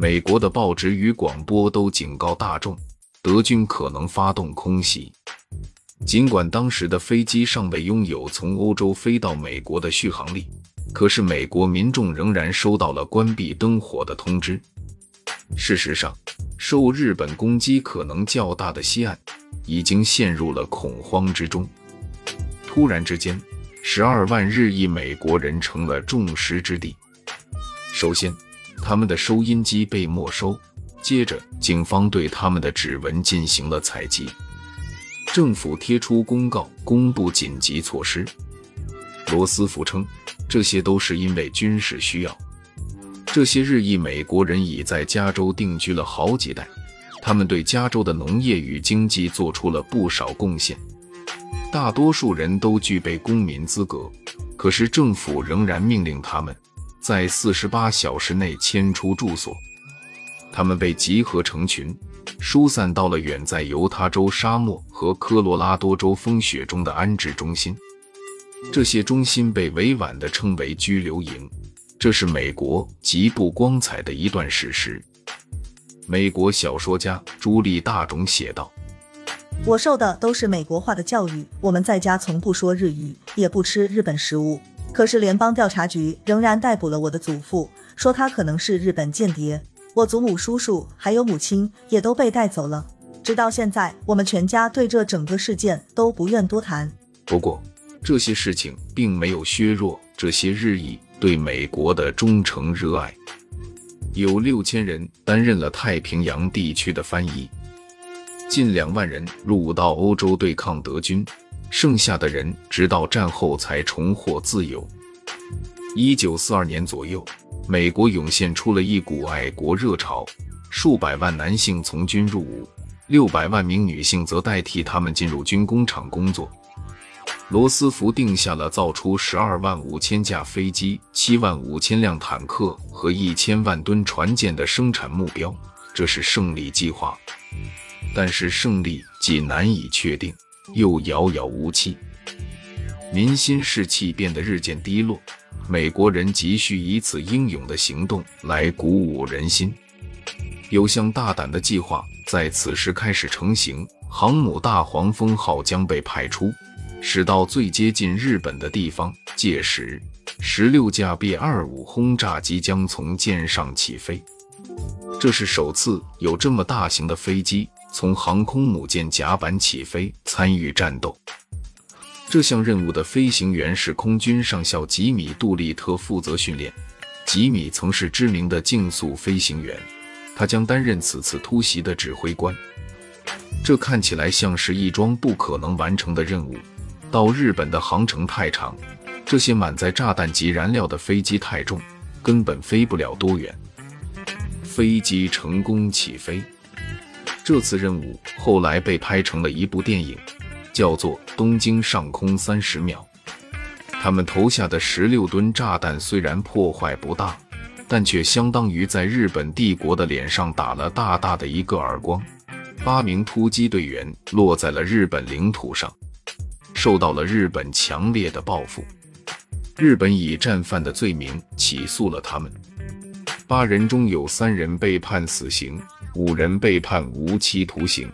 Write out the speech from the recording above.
美国的报纸与广播都警告大众，德军可能发动空袭。尽管当时的飞机尚未拥有从欧洲飞到美国的续航力，可是美国民众仍然收到了关闭灯火的通知。事实上，受日本攻击可能较大的西岸已经陷入了恐慌之中。突然之间，十二万日裔美国人成了众矢之的。首先，他们的收音机被没收；接着，警方对他们的指纹进行了采集。政府贴出公告，公布紧急措施。罗斯福称，这些都是因为军事需要。这些日裔美国人已在加州定居了好几代，他们对加州的农业与经济做出了不少贡献。大多数人都具备公民资格，可是政府仍然命令他们在四十八小时内迁出住所。他们被集合成群。疏散到了远在犹他州沙漠和科罗拉多州风雪中的安置中心，这些中心被委婉地称为拘留营。这是美国极不光彩的一段史实。美国小说家朱莉大种写道：“我受的都是美国化的教育，我们在家从不说日语，也不吃日本食物。可是联邦调查局仍然逮捕了我的祖父，说他可能是日本间谍。”我祖母、叔叔还有母亲也都被带走了。直到现在，我们全家对这整个事件都不愿多谈。不过，这些事情并没有削弱这些日裔对美国的忠诚热爱。有六千人担任了太平洋地区的翻译，近两万人入伍到欧洲对抗德军，剩下的人直到战后才重获自由。一九四二年左右。美国涌现出了一股爱国热潮，数百万男性从军入伍，六百万名女性则代替他们进入军工厂工作。罗斯福定下了造出十二万五千架飞机、七万五千辆坦克和一千万吨船舰的生产目标，这是胜利计划。但是胜利既难以确定，又遥遥无期，民心士气变得日渐低落。美国人急需以此英勇的行动来鼓舞人心。有项大胆的计划在此时开始成型：航母大黄蜂号将被派出，驶到最接近日本的地方。届时，十六架 B-25 轰炸机将从舰上起飞。这是首次有这么大型的飞机从航空母舰甲板起飞参与战斗。这项任务的飞行员是空军上校吉米·杜立特负责训练。吉米曾是知名的竞速飞行员，他将担任此次突袭的指挥官。这看起来像是一桩不可能完成的任务。到日本的航程太长，这些满载炸弹及燃料的飞机太重，根本飞不了多远。飞机成功起飞。这次任务后来被拍成了一部电影。叫做东京上空三十秒。他们投下的十六吨炸弹虽然破坏不大，但却相当于在日本帝国的脸上打了大大的一个耳光。八名突击队员落在了日本领土上，受到了日本强烈的报复。日本以战犯的罪名起诉了他们。八人中有三人被判死刑，五人被判无期徒刑。